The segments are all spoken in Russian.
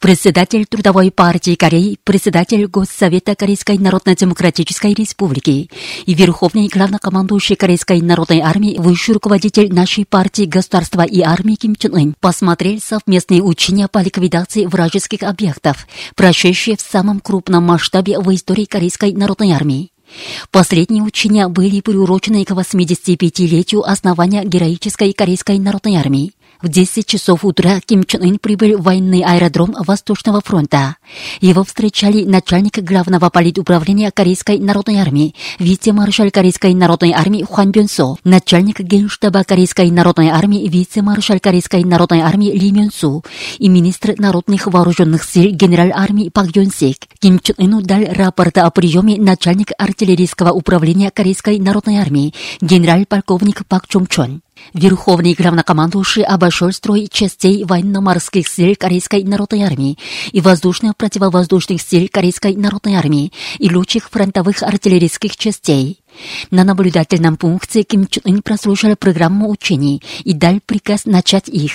Председатель Трудовой партии Кореи, председатель Госсовета Корейской Народно-Демократической Республики и верховный главнокомандующий Корейской Народной Армии, высший руководитель нашей партии государства и армии Ким Чен Ын посмотрел совместные учения по ликвидации вражеских объектов, прошедшие в самом крупном масштабе в истории Корейской Народной Армии. Последние учения были приурочены к 85-летию основания героической Корейской Народной Армии. В 10 часов утра Ким Чен Ын прибыл в военный аэродром Восточного фронта. Его встречали начальник главного политуправления Корейской народной армии, вице-маршал Корейской народной армии Хуан Бён Со, начальник генштаба Корейской народной армии, вице-маршал Корейской народной армии Ли Мён Су и министр народных вооруженных сил генерал армии Пак Йон Сик. Ким Чен Ыну дал рапорт о приеме начальник артиллерийского управления Корейской народной армии, генерал-полковник Пак Чон Чон. Верховный главнокомандующий обошел строй частей военно-морских сил Корейской народной армии и воздушно-противовоздушных сил Корейской народной армии и лучших фронтовых артиллерийских частей. На наблюдательном пункте Ким Чун Ын прослушал программу учений и дал приказ начать их.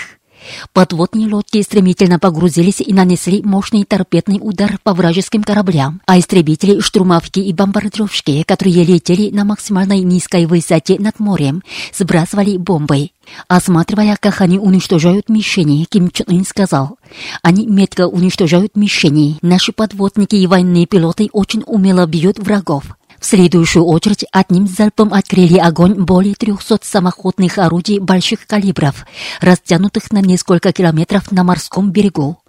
Подводные лодки стремительно погрузились и нанесли мощный торпедный удар по вражеским кораблям, а истребители, штурмовки и бомбардировщики, которые летели на максимальной низкой высоте над морем, сбрасывали бомбы. Осматривая, как они уничтожают мишени, Ким Чен Ын сказал, они метко уничтожают мишени. Наши подводники и военные пилоты очень умело бьют врагов. В следующую очередь одним залпом открыли огонь более 300 самоходных орудий больших калибров, растянутых на несколько километров на морском берегу.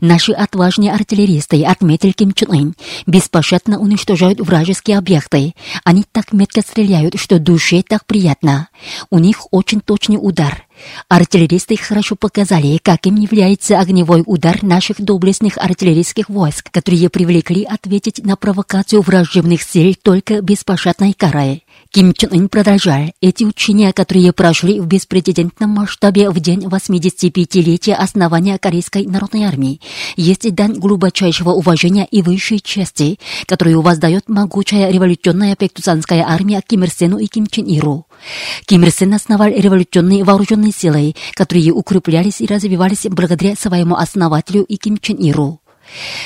Наши отважные артиллеристы, отметил Ким Чен Ын, беспощадно уничтожают вражеские объекты. Они так метко стреляют, что душе так приятно. У них очень точный удар. Артиллеристы хорошо показали, каким является огневой удар наших доблестных артиллерийских войск, которые привлекли ответить на провокацию враждебных сил только беспощадной карой. Ким Чен Ын продолжал. Эти учения, которые прошли в беспрецедентном масштабе в день 85-летия основания Корейской народной армии, есть дань глубочайшего уважения и высшей чести, которую воздает могучая революционная пектусанская армия Ким Ир Сену и Ким Чен Иру. Ким Ир Сен основал революционные вооруженные силы, которые укреплялись и развивались благодаря своему основателю и Ким Чен Иру.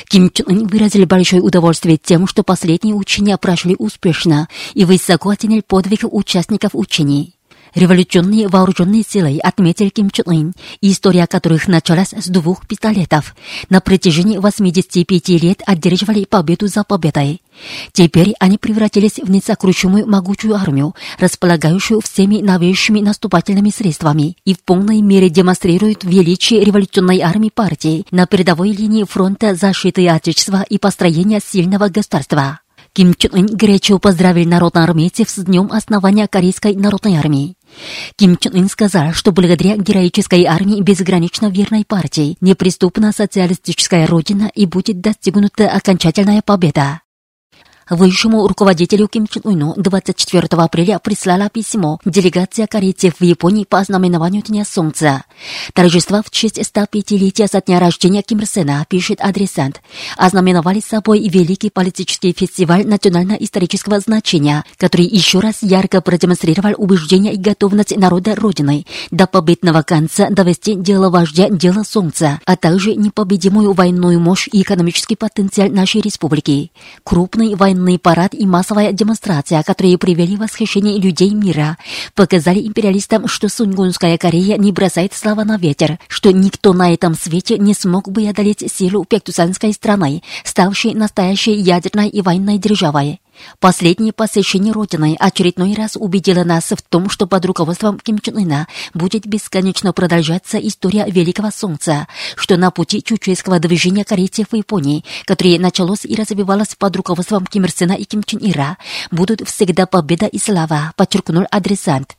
Ким Чен Ын выразил большое удовольствие тем, что последние учения прошли успешно и высоко оценил подвиг участников учений. Революционные вооруженные силы отметил Ким Чен Ын, история которых началась с двух пистолетов. На протяжении 85 лет одерживали победу за победой. Теперь они превратились в несокрушимую могучую армию, располагающую всеми новейшими наступательными средствами и в полной мере демонстрируют величие революционной армии партии на передовой линии фронта защиты Отечества и построения сильного государства. Ким Чен Ын горячо поздравил народноармейцев с днем основания Корейской народной армии. Ким Чен Ын сказал, что благодаря героической армии безгранично верной партии неприступна социалистическая родина и будет достигнута окончательная победа. Высшему руководителю Ким Чен Ыну 24 апреля прислала письмо делегация корейцев в Японии по ознаменованию Дня Солнца. Торжества в честь 105-летия со дня рождения Ким Ир Сена, пишет адресант, ознаменовали собой великий политический фестиваль национально-исторического значения, который еще раз ярко продемонстрировал убеждение и готовность народа Родины до победного конца довести дело вождя дело Солнца, а также непобедимую военную мощь и экономический потенциал нашей республики. Крупный военный военный парад и массовая демонстрация, которые привели восхищение людей мира, показали империалистам, что Сунгунская Корея не бросает слова на ветер, что никто на этом свете не смог бы одолеть силу пектусанской страны, ставшей настоящей ядерной и военной державой. Последнее посещение Родины очередной раз убедило нас в том, что под руководством Ким Чен Ына будет бесконечно продолжаться история Великого Солнца, что на пути чучуйского движения корейцев в Японии, которое началось и развивалось под руководством Ким Ир Сена и Ким Чен Ира, будут всегда победа и слава, подчеркнул адресант.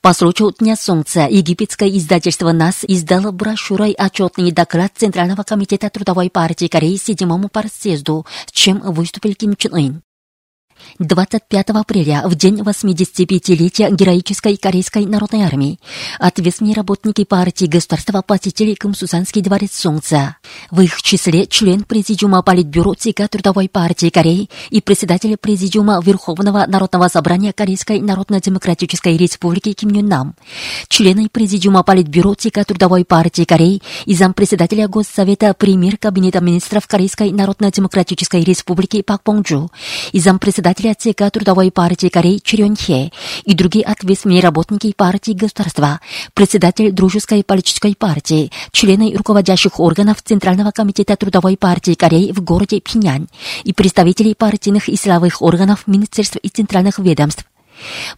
По случаю Дня Солнца египетское издательство НАС издало брошюрой отчетный доклад Центрального комитета Трудовой партии Кореи седьмому парсъезду, с чем выступил Ким Чен Ын. 25 апреля, в день 85-летия героической Корейской народной армии, ответственные работники партии государства посетили Камсусанский дворец Солнца. В их числе член Президиума Политбюро ЦК Трудовой партии Кореи и председатель Президиума Верховного Народного собрания Корейской Народно-Демократической Республики Ким Юн Нам, члены Президиума Политбюро ЦК Трудовой партии Кореи и зампредседателя Госсовета премьер Кабинета министров Корейской Народно-Демократической Республики Пак Понджу и зампредседателя ЦК Трудовой партии Кореи Чирён Хе и другие ответственные работники партии государства, председатель Дружеской политической партии, члены руководящих органов Центрального комитета Трудовой партии Кореи в городе Пинянь и представители партийных и силовых органов министерств и центральных ведомств.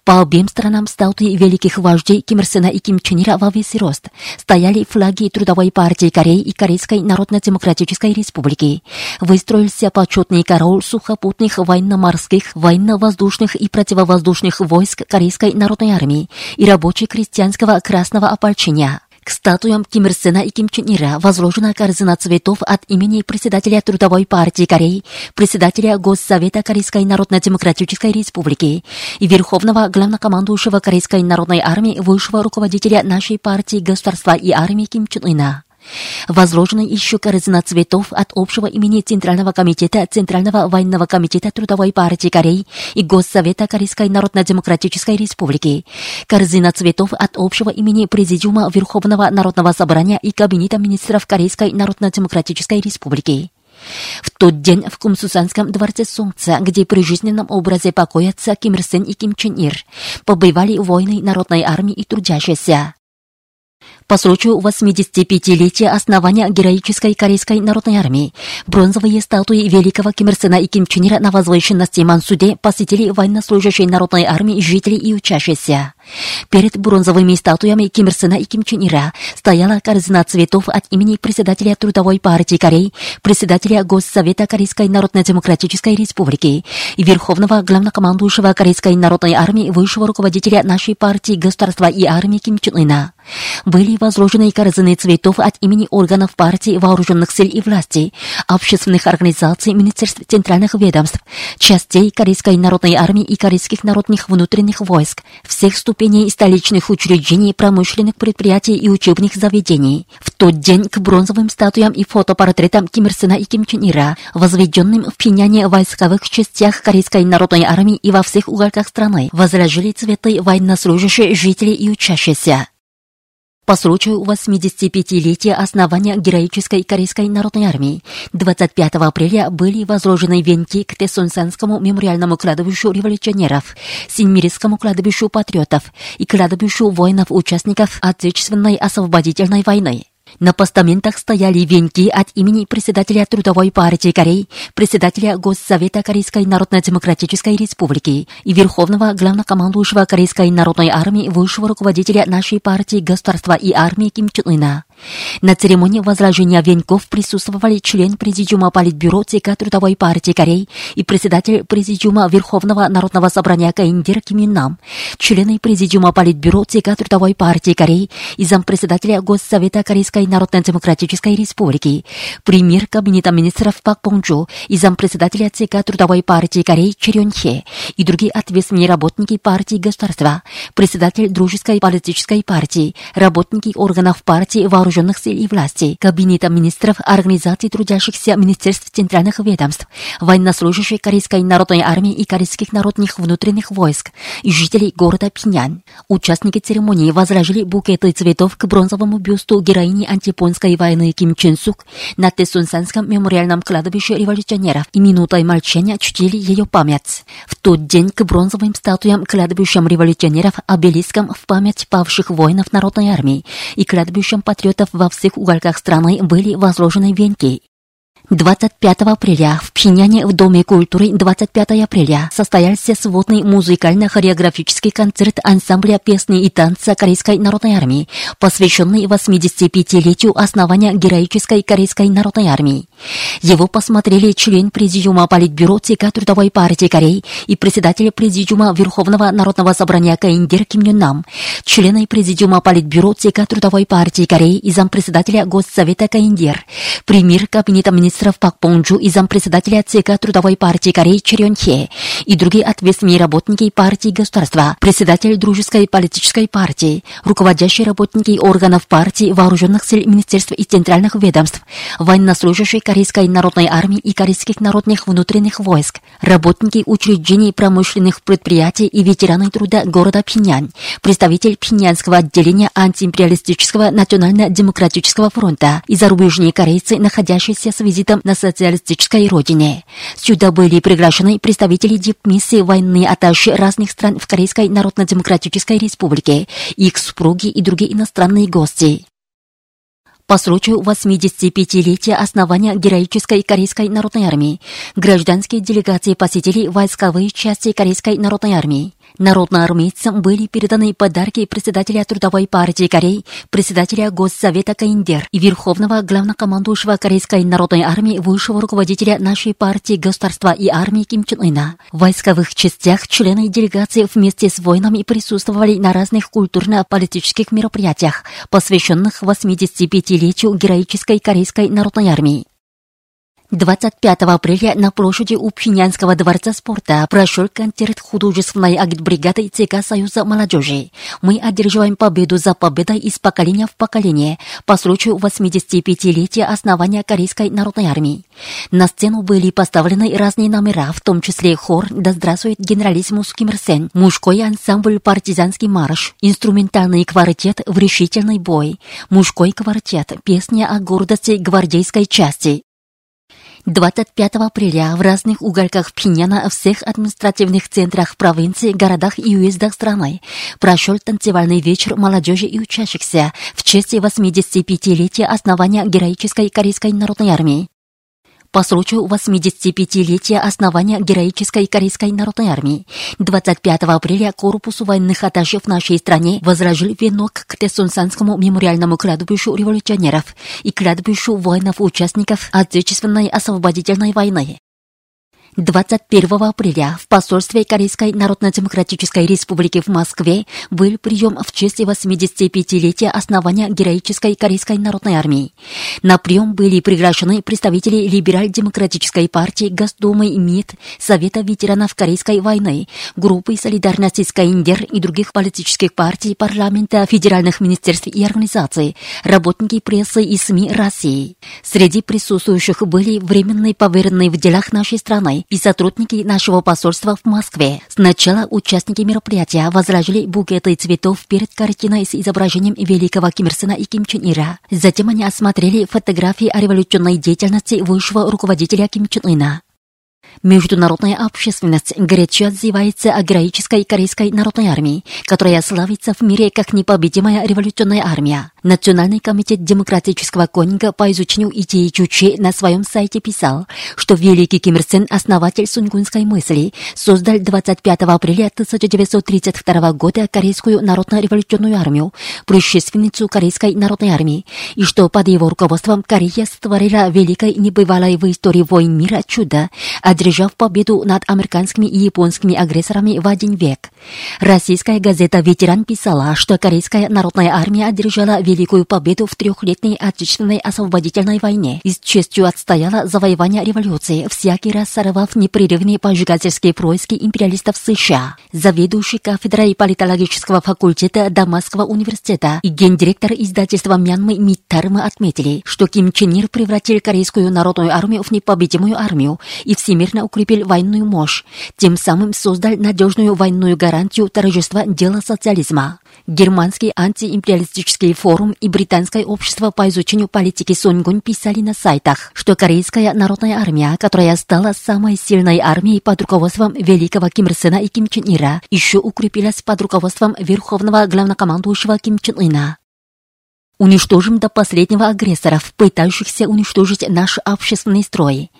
По обеим сторонам статуи великих вождей Ким Ир Сена и Ким Чен Ира во весь рост стояли флаги Трудовой партии Кореи и Корейской Народно-Демократической Республики. Выстроился почетный король сухопутных военно-морских, военно-воздушных и противовоздушных войск Корейской Народной Армии и рабоче-крестьянского красного ополчения. К статуям Ким Ир Сена и Ким Чен Ира возложена корзина цветов от имени председателя Трудовой партии Кореи, председателя Госсовета Корейской Народно-Демократической Республики и верховного главнокомандующего Корейской Народной армии высшего руководителя нашей партии государства и армии Ким Чен Ына. Возложена еще корзина цветов от общего имени Центрального комитета Центрального военного комитета Трудовой партии Кореи и Госсовета Корейской Народно-Демократической Республики. Корзина цветов от общего имени Президиума Верховного Народного собрания и Кабинета министров Корейской Народно-Демократической Республики. В тот день в Кумсусанском дворце Солнца, где при жизненном образе покоятся Ким Ир Сен и Ким Чен Ир, побывали воины народной армии и трудящиеся. По случаю 85-летия основания героической Корейской народной армии, бронзовые статуи великого Ким Ир Сена и Ким Чен на возвышенности Мансуде посетили военнослужащие народной армии, жители и учащиеся. Перед бронзовыми статуями Ким Ир Сена и Ким Чен Ира стояла корзина цветов от имени председателя Трудовой партии Кореи, председателя Госсовета Корейской Народно-Демократической Республики и верховного главнокомандующего Корейской народной армии высшего руководителя нашей партии государства и армии Ким Чен Ына. Были возложены корзины цветов от имени органов партии, вооруженных сил и власти, общественных организаций, министерств центральных ведомств, частей Корейской народной армии и корейских народных внутренних войск, всех ступеней столичных учреждений, промышленных предприятий и учебных заведений. В тот день к бронзовым статуям и фотопортретам Ким Ир Сена и Ким Чен Ира, возведенным в Пиняне войсковых частях Корейской народной армии и во всех уголках страны, возложили цветы военнослужащие, жители и учащиеся по случаю 85-летия основания героической Корейской народной армии 25 апреля были возложены венки к Тесунсанскому мемориальному кладбищу революционеров, Синьмирскому кладбищу патриотов и кладбищу воинов-участников Отечественной освободительной войны. На постаментах стояли венки от имени председателя Трудовой партии Кореи, председателя Госсовета Корейской Народно-Демократической Республики и верховного главнокомандующего Корейской народной армии высшего руководителя нашей партии государства и армии Ким Чен Ына. На церемонии возложения венков присутствовали член Президиума Политбюро ЦК Трудовой партии Кореи и председатель Президиума Верховного Народного собрания Каиндир Ким Юн Нам, члены Президиума Политбюро ЦК Трудовой партии Кореи и зампредседателя Госсовета Корейской Народно-Демократической Республики, премьер Кабинета министров Пак Понджу и зампредседателя ЦК Трудовой партии Кореи Чирён Хе и другие ответственные работники партии государства, председатель Дружеской политической партии, работники органов партии вооруженных вооруженных сил и власти, Кабинета министров, организаций трудящихся министерств центральных ведомств, военнослужащие Корейской народной армии и корейских народных внутренних войск и жителей города Пиньян. Участники церемонии возложили букеты цветов к бронзовому бюсту героини антипонской войны Ким Чен Сук на Тесунсанском мемориальном кладбище революционеров и минутой молчания чтили ее память. В тот день к бронзовым статуям кладбищам революционеров обелискам в память павших воинов народной армии и кладбищам патриотов во всех уголках страны были возложены венки. 25 апреля в Пхеняне в Доме культуры 25 апреля состоялся сводный музыкально-хореографический концерт ансамбля песни и танца Корейской народной армии, посвященный 85-летию основания героической Корейской народной армии. Его посмотрели член Президиума Политбюро ЦК Трудовой партии Кореи и председатель Президиума Верховного Народного собрания Каиндер Ким Юн Нам, члены Президиума Политбюро ЦК Трудовой партии Кореи и зампредседателя Госсовета Каиндер, премьер Кабинета министров Пак Понджу и зампредседателя ЦК Трудовой партии Кореи Черен Хе и другие ответственные работники партии государства, председатель Дружеской политической партии, руководящие работники органов партии, вооруженных сил министерств и центральных ведомств, военнослужащие Корейской народной армии и корейских народных внутренних войск, работники учреждений промышленных предприятий и ветераны труда города Пиньян, представитель Пиньянского отделения антиимпериалистического национально-демократического фронта и зарубежные корейцы, находящиеся с визитом на социалистической родине. Сюда были приглашены представители дипмиссии военные атташи разных стран в Корейской Народно-Демократической Республике, их супруги и другие иностранные гости по случаю 85-летия основания героической Корейской народной армии. Гражданские делегации посетили войсковые части Корейской народной армии. Народноармейцам были переданы подарки председателя Трудовой партии Кореи, председателя Госсовета Каиндер и верховного главнокомандующего Корейской народной армии высшего руководителя нашей партии государства и армии Ким Чен Ына. В войсковых частях члены делегации вместе с воинами присутствовали на разных культурно-политических мероприятиях, посвященных 85-летию героической Корейской народной армии. 25 апреля на площади у Пхенянского дворца спорта прошел концерт художественной агитбригады ЦК Союза молодежи. Мы одерживаем победу за победой из поколения в поколение по случаю 85-летия основания Корейской народной армии. На сцену были поставлены разные номера, в том числе хор «Да здравствует генералиссимус Ким Ир Сен», мужской ансамбль «Партизанский марш», инструментальный квартет «В решительный бой», мужской квартет «Песня о гордости гвардейской части», 25 апреля в разных уголках Пхеньяна, всех административных центрах провинции, городах и уездах страны прошел танцевальный вечер молодежи и учащихся в честь 85-летия основания героической Корейской народной армии по случаю 85-летия основания героической Корейской народной армии. 25 апреля корпус военных атташе в нашей стране возложил венок к Тесунсанскому мемориальному кладбищу революционеров и кладбищу воинов-участников Отечественной освободительной войны. 21 апреля в посольстве Корейской Народно-Демократической Республики в Москве был прием в честь 85-летия основания героической Корейской Народной Армии. На прием были приглашены представители Либераль-Демократической партии, Госдумы, МИД, Совета ветеранов Корейской войны, группы солидарности с Каиндер и других политических партий, парламента, федеральных министерств и организаций, работники прессы и СМИ России. Среди присутствующих были временные поверенные в делах нашей страны и сотрудники нашего посольства в Москве. Сначала участники мероприятия возложили букеты цветов перед картиной с изображением великого Ким Ир Сена и Ким Чен Ира. Затем они осмотрели фотографии о революционной деятельности высшего руководителя Ким Чен Ына. Международная общественность горячо отзывается о героической Корейской народной армии, которая славится в мире как непобедимая революционная армия. Национальный комитет демократического конинга по изучению идеи Чучи на своем сайте писал, что великий Ким Ир Сен, основатель сунгунской мысли, создал 25 апреля 1932 года Корейскую народно-революционную армию, предшественницу Корейской народной армии, и что под его руководством Корея сотворила великой небывалой в истории войн мира чудо, одержав победу над американскими и японскими агрессорами в один век. Российская газета «Ветеран» писала, что Корейская народная армия одержала великую победу в трехлетней Отечественной освободительной войне и с честью отстояла завоевание революции, всякий раз сорвав непрерывные поджигательские происки империалистов США. Заведующий кафедрой политологического факультета Дамасского университета и гендиректор издательства Мьянмы Миттарма отметили, что Ким Чен Ир превратил Корейскую народную армию в непобедимую армию и всемирно укрепил военную мощь, тем самым создал надежную военную гарантию торжества дела социализма. Германский антиимпериалистический форум и Британское общество по изучению политики Сонгун писали на сайтах, что Корейская народная армия, которая стала самой сильной армией под руководством великого Ким Ир Сена и Ким Чен Ира, еще укрепилась под руководством верховного главнокомандующего Ким Чен Ына. Уничтожим до последнего агрессоров, пытающихся уничтожить наш общественный строй.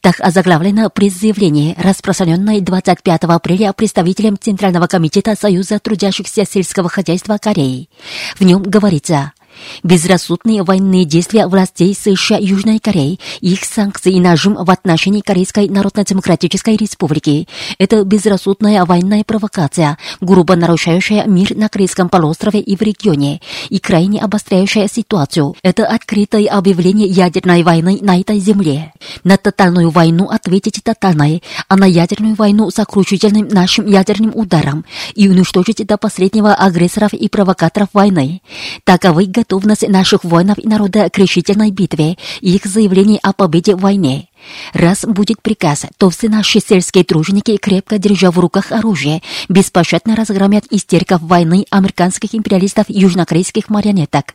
Так озаглавлено пресс-заявление, распространенное 25 апреля представителем Центрального комитета Союза трудящихся сельского хозяйства Кореи. В нем говорится – Безрассудные военные действия властей США и Южной Кореи, их санкции и нажим в отношении Корейской Народно-Демократической Республики – это безрассудная военная провокация, грубо нарушающая мир на Корейском полуострове и в регионе, и крайне обостряющая ситуацию. Это открытое объявление ядерной войны на этой земле. На тотальную войну ответить тотальной, а на ядерную войну сокрушительным нашим ядерным ударом и уничтожить до последнего агрессоров и провокаторов войны. Таковы готовность наших воинов и народа к решительной битве и их заявление о победе в войне. Раз будет приказ, то все наши сельские труженики, крепко держа в руках оружие, беспощадно разгромят истериков войны американских империалистов южнокорейских марионеток.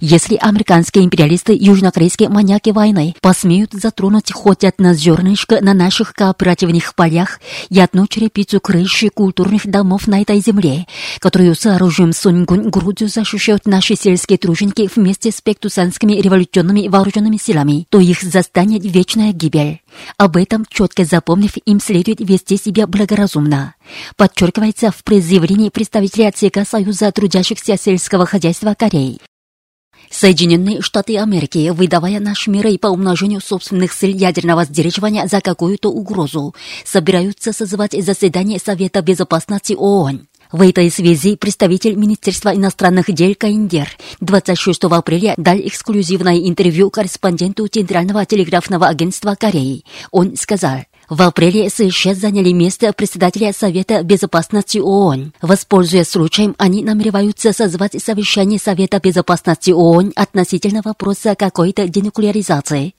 Если американские империалисты южнокорейские маньяки войны посмеют затронуть хоть одно зернышко на наших кооперативных полях и одну черепицу крыши культурных домов на этой земле, которую с оружием Сунгун грудью защищают наши сельские труженики вместе с пектусанскими революционными вооруженными силами, то их застанет вечная гибель. Об этом, четко запомнив, им следует вести себя благоразумно. Подчеркивается в призывлении представителя ЦК Союза трудящихся сельского хозяйства Кореи. Соединенные Штаты Америки, выдавая наш мир и по умножению собственных сил ядерного сдерживания за какую-то угрозу, собираются созывать заседание Совета Безопасности ООН. В этой связи представитель Министерства иностранных дел Каиндер 26 апреля дал эксклюзивное интервью корреспонденту Центрального телеграфного агентства Кореи. Он сказал, в апреле США заняли место председателя Совета Безопасности ООН. Воспользуясь случаем, они намереваются созвать совещание Совета Безопасности ООН относительно вопроса какой-то денуклеаризации.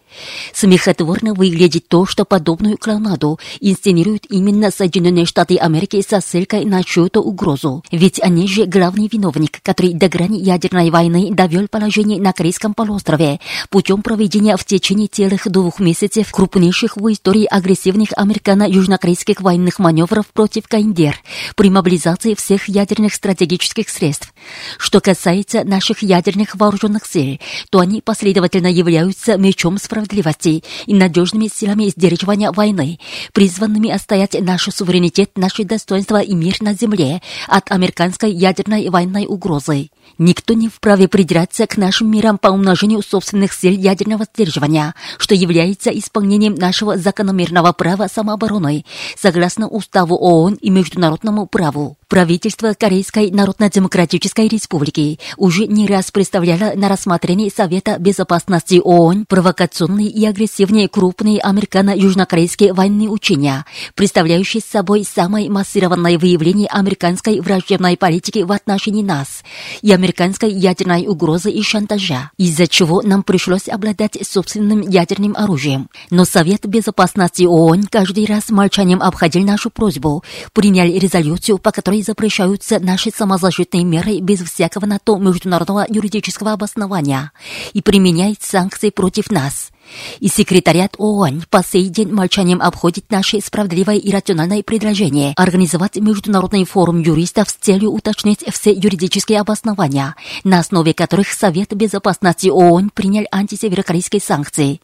Смехотворно выглядит то, что подобную клоунаду инсценируют именно Соединенные Штаты Америки со ссылкой на чью-то угрозу. Ведь они же главный виновник, который до грани ядерной войны довел положение на Корейском полуострове путем проведения в течение целых двух месяцев крупнейших в истории агрессивных американо-южнокорейских военных маневров против Каиндер при мобилизации всех ядерных стратегических средств. Что касается наших ядерных вооруженных сил, то они последовательно являются мечом справедливости и надежными силами сдерживания войны, призванными отстоять наш суверенитет, наше достоинство и мир на земле от американской ядерной военной угрозы. Никто не вправе придираться к нашим мирам по умножению собственных сил ядерного сдерживания, что является исполнением нашего закономерного права самообороны, согласно Уставу ООН и международному праву. Правительство Корейской Народно-Демократической Республики уже не раз представляло на рассмотрение Совета Безопасности ООН провокационные и агрессивные крупные американо-южнокорейские военные учения, представляющие собой самое массированное выявление американской враждебной политики в отношении нас и американской ядерной угрозы и шантажа, из-за чего нам пришлось обладать собственным ядерным оружием. Но Совет Безопасности ООН каждый раз молчанием обходил нашу просьбу, принял резолюцию, по которой запрещаются наши самозащитные меры без всякого на то международного юридического обоснования и применяет санкции против нас. И секретариат ООН по сей день молчанием обходит наше справедливое и рациональное предложение организовать международный форум юристов с целью уточнить все юридические обоснования, на основе которых Совет Безопасности ООН принял антисеверокорейские санкции.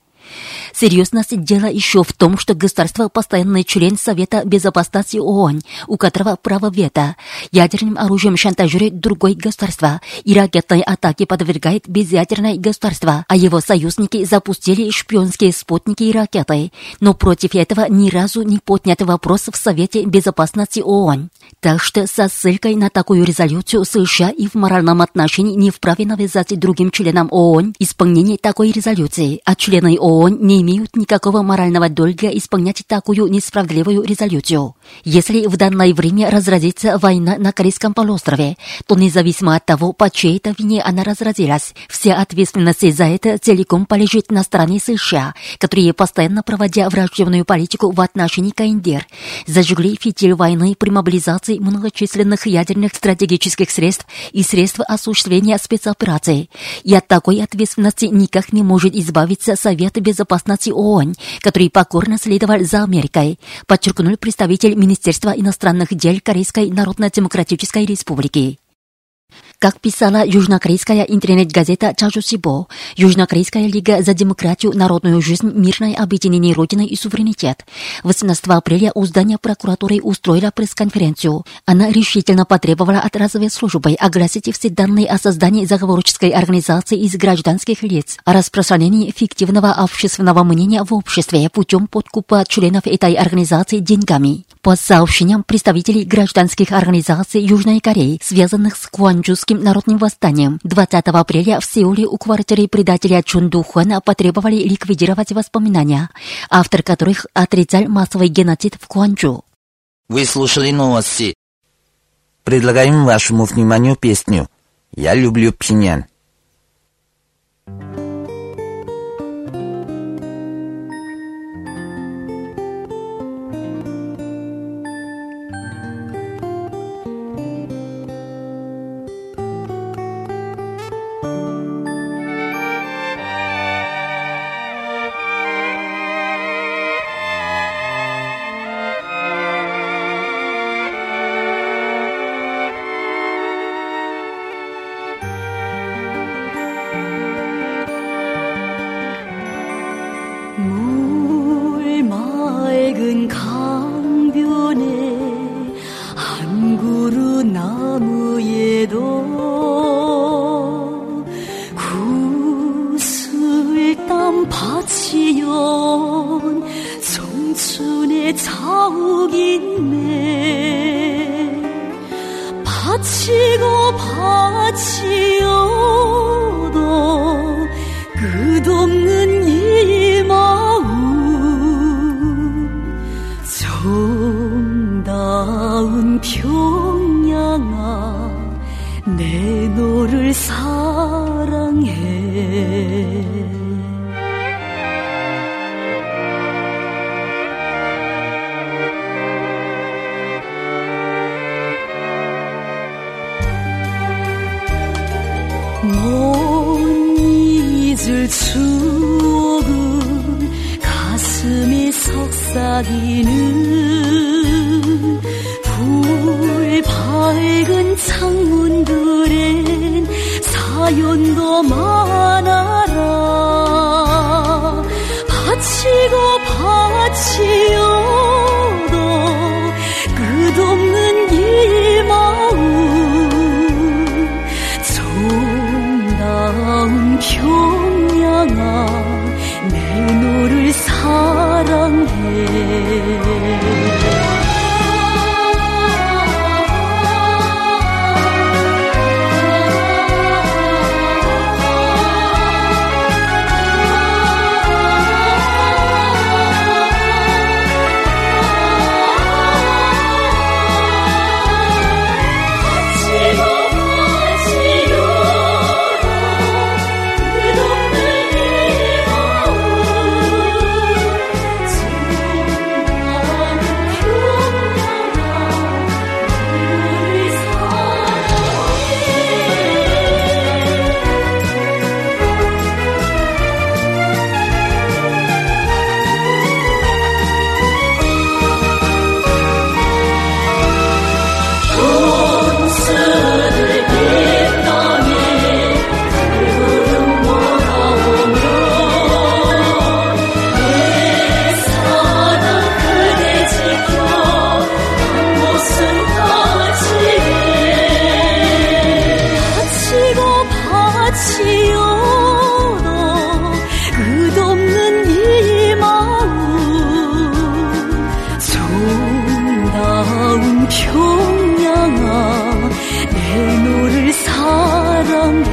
Серьезность дела еще в том, что государство постоянный член Совета Безопасности ООН, у которого право вето, ядерным оружием шантажирует другое государство и ракетной атаки подвергает безъядерное государство, а его союзники запустили шпионские спутники и ракеты, но против этого ни разу не поднят вопрос в Совете Безопасности ООН. Так что со ссылкой на такую резолюцию США и в моральном отношении не вправе навязать другим членам ООН исполнение такой резолюции, а члены ООН не имеют никакого морального долга исполнять такую несправедливую резолюцию. Если в данное время разразится война на Корейском полуострове, то независимо от того, по чьей-то вине она разразилась, вся ответственность за это целиком полежит на стороне США, которые, постоянно проводя враждебную политику в отношении КНДР, зажгли фитиль войны при мобилизации многочисленных ядерных стратегических средств и средств осуществления спецопераций. И от такой ответственности никак не может избавиться Совет Безопасности ООН, который покорно следовал за Америкой, подчеркнул представитель Министерства иностранных дел Корейской Народно-Демократической Республики. Как писала южнокорейская интернет-газета Чажусибо, Южнокорейская лига за демократию, народную жизнь, мирное объединение Родины и суверенитет 18 апреля у здания прокуратуры устроила пресс-конференцию. Она решительно потребовала от разведслужбы огласить все данные о создании заговорческой организации из гражданских лиц, о распространении фиктивного общественного мнения в обществе путем подкупа членов этой организации деньгами. По сообщениям представителей гражданских организаций Южной Кореи, связанных с Куанчжуским народным восстанием, 20 апреля в Сеуле у квартиры предателя Чун Духуана потребовали ликвидировать воспоминания, автор которых отрицал массовый геноцид в Куанчжу. Вы слушали новости. Предлагаем вашему вниманию песню «Я люблю Пхеньян». 물 맑은 강변에 한 그루 나무에도 구슬땀 바치연 청춘의 자욱 있네 무거운 평양아 내 노를 사랑해.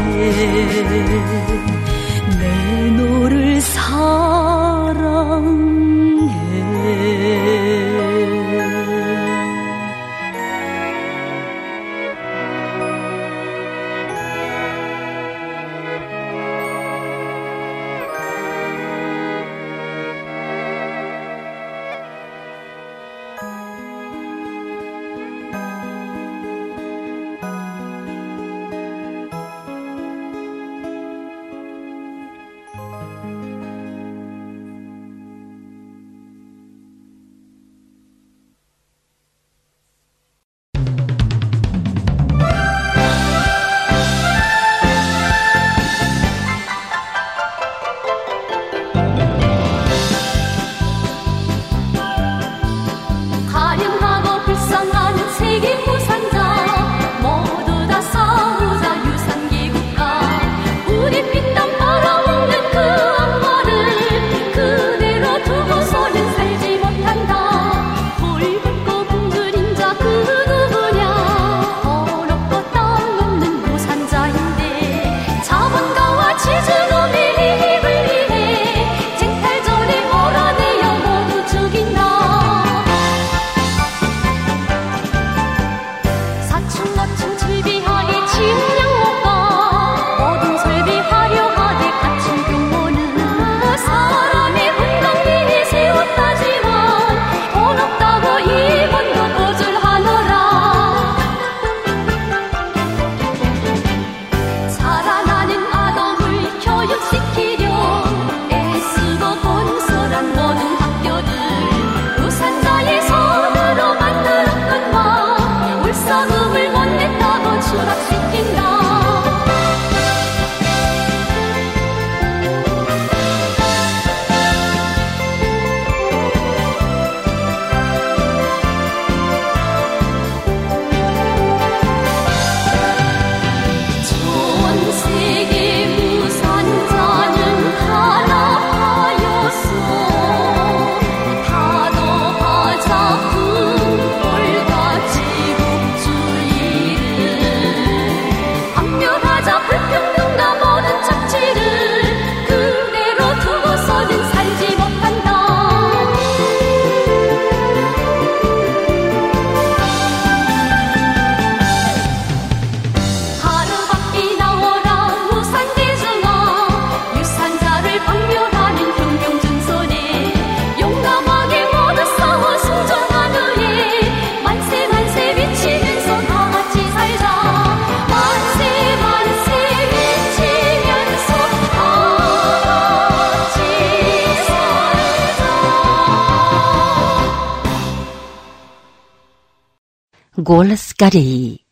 Голос Кореи.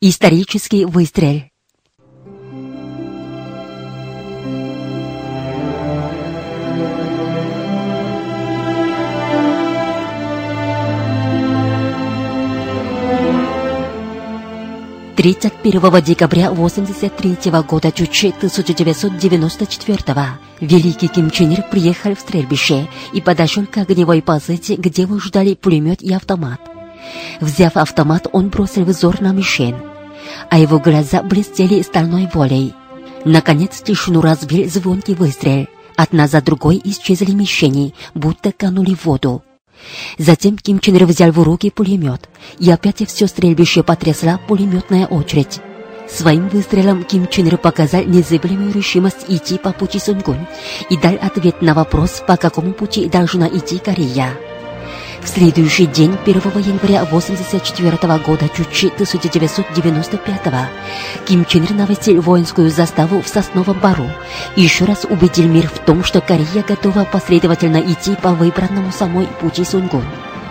Исторический выстрел. Тридцать первого декабря 83 года чуть 1994 великий Ким Чен Ир приехал в стрельбище и подошел к огневой позиции, где его ждали пулемет и автомат. Взяв автомат, он бросил взор на мишень, а его глаза блестели стальной волей. Наконец тишину разбил звонкий выстрел. Одна за другой исчезли мишени, будто канули в воду. Затем Ким Чен Ир взял в руки пулемет, и опять все стрельбище потрясла пулеметная очередь. Своим выстрелом Ким Чен Ир показал незыблемую решимость идти по пути Сунгунь и дал ответ на вопрос, по какому пути должна идти Корея. В следующий день, 1 января 1984 года, чуть 1995 Ким Чен Ир навестил воинскую заставу в Сосновом Бару и еще раз убедил мир в том, что Корея готова последовательно идти по выбранному самой пути Сунгун.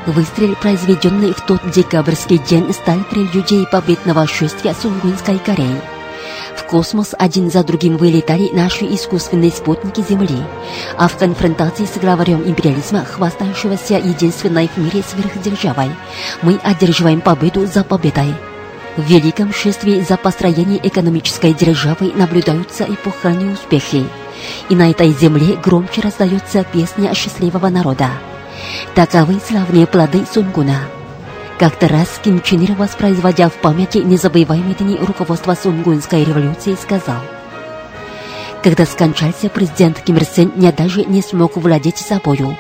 Выстрел, произведенный в тот декабрьский день, стал прелюдией победного шествия Сунгунской Кореи. В космос один за другим вылетали наши искусственные спутники Земли, а в конфронтации с главарем империализма, хвастающегося единственной в мире сверхдержавой, мы одерживаем победу за победой. В великом шествии за построение экономической державы наблюдаются эпохальные успехи, и на этой земле громче раздается песня счастливого народа. Таковы славные плоды Сунгуна. Как-то раз Ким Чен Ир, воспроизводя в памяти незабываемые дни руководства Сунгунской революции, сказал, «Когда скончался президент Ким Ир Сен, я даже не смог владеть собою.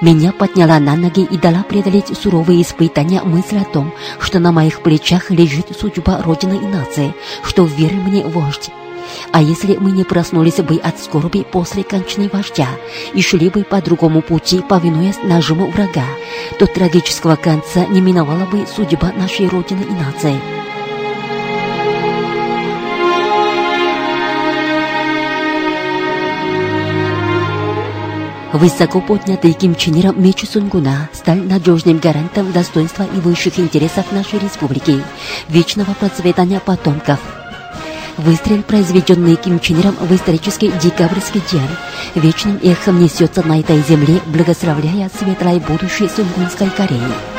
Меня подняла на ноги и дала преодолеть суровые испытания мысль о том, что на моих плечах лежит судьба Родины и нации, что верен мне вождь. А если мы не проснулись бы от скорби после кончины вождя и шли бы по другому пути, повинуясь нажиму врага, то трагического конца не миновала бы судьба нашей Родины и нации. Высоко поднятый Ким Чен Иром меч Сунгуна стал надежным гарантом достоинства и высших интересов нашей республики, вечного процветания потомков. Выстрел, произведенный Ким Чен Иром в исторический декабрьский день, вечным эхом несется на этой земле, благословляя светлое будущее Сунгунской Кореи.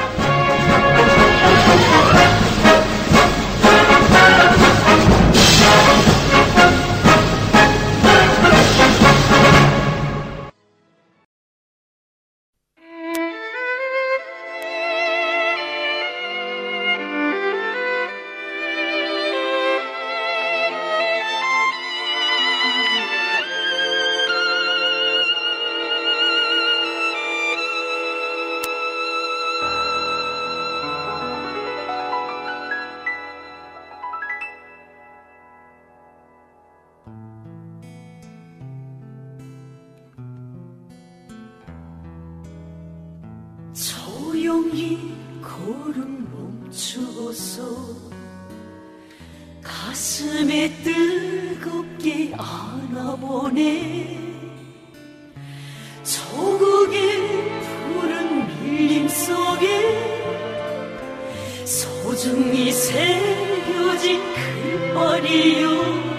소중히 새겨진 글말이요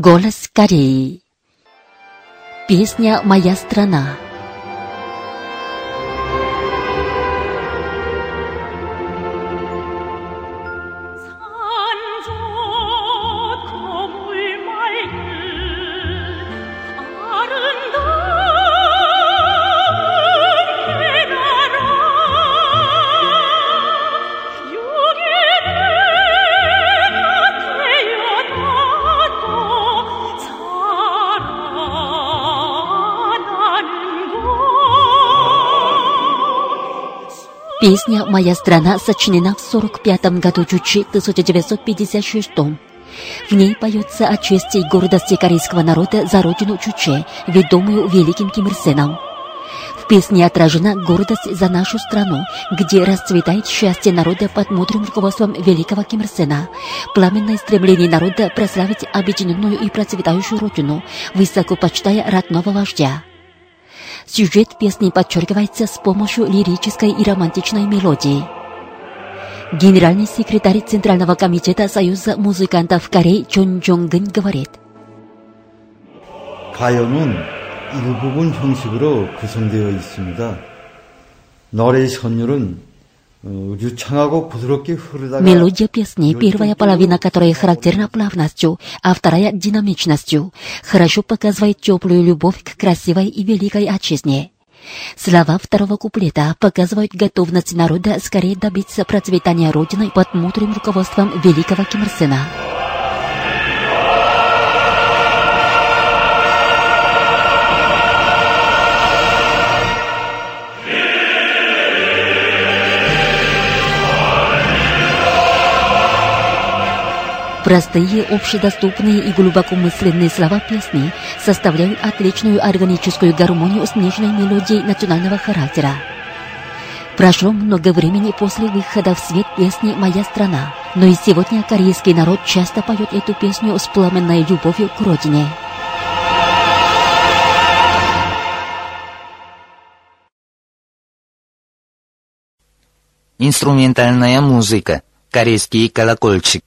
Голос Кореи. Песня «Моя страна». Песня «Моя страна» сочинена в 45 году Чучи 1956 В ней поется о чести и гордости корейского народа за родину Чуче, ведомую великим Ким Ир Сеном. В песне отражена гордость за нашу страну, где расцветает счастье народа под мудрым руководством великого Ким Ир Сена, пламенное стремление народа прославить объединенную и процветающую родину, высоко почитая родного вождя. Сюжет песни подчеркивается с помощью лирической и романтичной мелодии. Генеральный секретарь Центрального комитета Союза музыкантов Кореи Чон Джонгын говорит, 가요는 일부분 형식으로 구성되어 있습니다. 노래의 선율은 Мелодия песни, первая половина которой характерна плавностью, а вторая — динамичностью, хорошо показывает теплую любовь к красивой и великой отчизне. Слова второго куплета показывают готовность народа скорее добиться процветания Родины под мудрым руководством великого Ким Ир Сена. Простые, общедоступные и глубокомысленные слова песни составляют отличную органическую гармонию с нежной мелодией национального характера. Прошло много времени после выхода в свет песни «Моя страна», но и сегодня корейский народ часто поет эту песню с пламенной любовью к родине. Инструментальная музыка. Корейский колокольчик.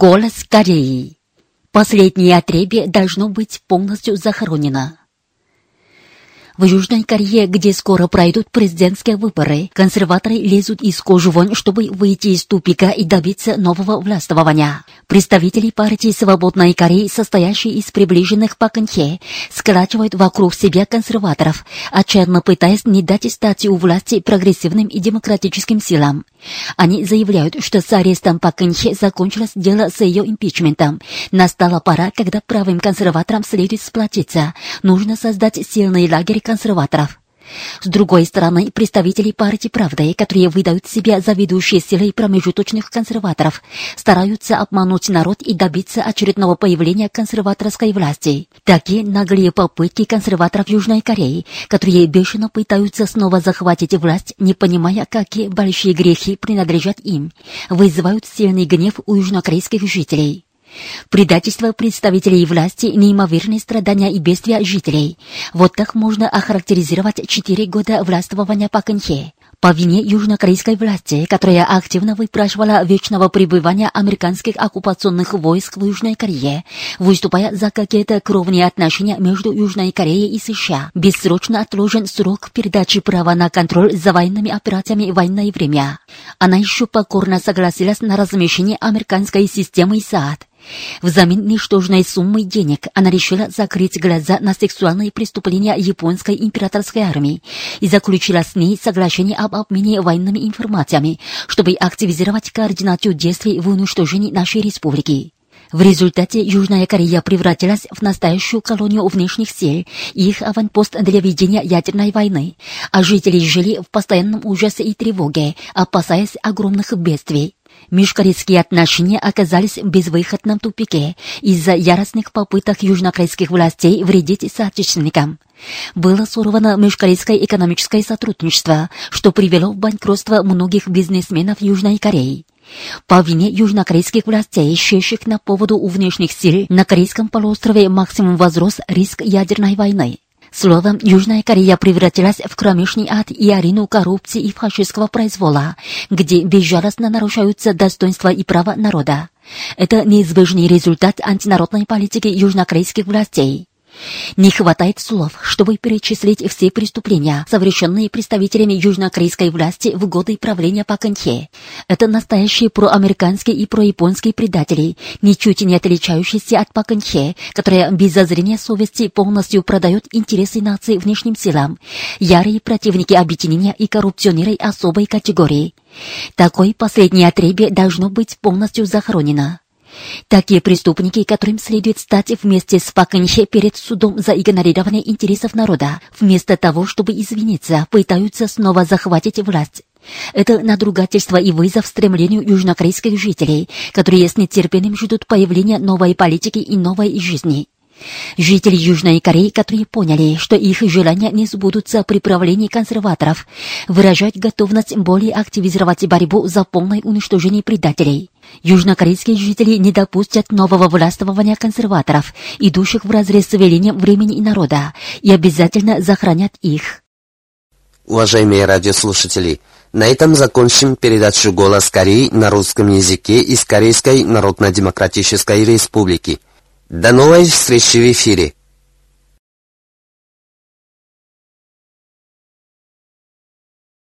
Голос Кореи. Последнее отребье должно быть полностью захоронено. В Южной Корее, где скоро пройдут президентские выборы, консерваторы лезут из кожи вон, чтобы выйти из тупика и добиться нового властвования. Представители партии «Свободной Кореи», состоящие из приближенных Пак Кын-хе, сколачивают вокруг себя консерваторов, отчаянно пытаясь не дать стать у власти прогрессивным и демократическим силам. Они заявляют, что с арестом Пак Кын-хе закончилось дело с ее импичментом. Настала пора, когда правым консерваторам следует сплотиться. Нужно создать сильный лагерь консерваторов. С другой стороны, представители партии «Правды», которые выдают себя за ведущие силы промежуточных консерваторов, стараются обмануть народ и добиться очередного появления консерваторской власти. Такие наглые попытки консерваторов Южной Кореи, которые бешено пытаются снова захватить власть, не понимая, какие большие грехи принадлежат им, вызывают сильный гнев у южнокорейских жителей. Предательство представителей власти, неимоверные страдания и бедствия жителей. Вот так можно охарактеризировать четыре года властвования Пак Кын-хе. По вине южнокорейской власти, которая активно выпрашивала вечного пребывания американских оккупационных войск в Южной Корее, выступая за какие-то кровные отношения между Южной Кореей и США, бессрочно отложен срок передачи права на контроль за военными операциями в военное время. Она еще покорно согласилась на размещение американской системы СААД, Взамен ничтожной суммы денег она решила закрыть глаза на сексуальные преступления японской императорской армии и заключила с ней соглашение об обмене военными информациями, чтобы активизировать координацию действий в уничтожении нашей республики. В результате Южная Корея превратилась в настоящую колонию внешних сил и их аванпост для ведения ядерной войны, а жители жили в постоянном ужасе и тревоге, опасаясь огромных бедствий. Межкорейские отношения оказались в безвыходном тупике из-за яростных попыток южнокорейских властей вредить соотечественникам. Было сорвано межкорейское экономическое сотрудничество, что привело в банкротство многих бизнесменов Южной Кореи. По вине южнокорейских властей, ищущих на поводу у внешних сил, на Корейском полуострове максимум возрос риск ядерной войны. Словом, Южная Корея превратилась в кромешный ад и арену коррупции и фашистского произвола, где безжалостно нарушаются достоинства и права народа. Это неизбежный результат антинародной политики южнокорейских властей. Не хватает слов, чтобы перечислить все преступления, совершенные представителями южнокорейской власти в годы правления Пак Кын-хе. Это настоящие проамериканские и прояпонские предатели, ничуть не отличающиеся от Пак Кын-хе, которая без зазрения совести полностью продает интересы нации внешним силам, ярые противники объединения и коррупционеры особой категории. Такое последнее отребье должно быть полностью захоронено. Такие преступники, которым следует стать вместе с Паканхе перед судом за игнорирование интересов народа, вместо того, чтобы извиниться, пытаются снова захватить власть. Это надругательство и вызов стремлению южнокорейских жителей, которые с нетерпением ждут появления новой политики и новой жизни. Жители Южной Кореи, которые поняли, что их желания не сбудутся при правлении консерваторов, выражают готовность более активизировать борьбу за полное уничтожение предателей. Южнокорейские жители не допустят нового властвования консерваторов, идущих вразрез с велением времени и народа, и обязательно захоронят их. Уважаемые радиослушатели, на этом закончим передачу «Голос Кореи» на русском языке из Корейской Народно-Демократической Республики. До новой встречи в эфире.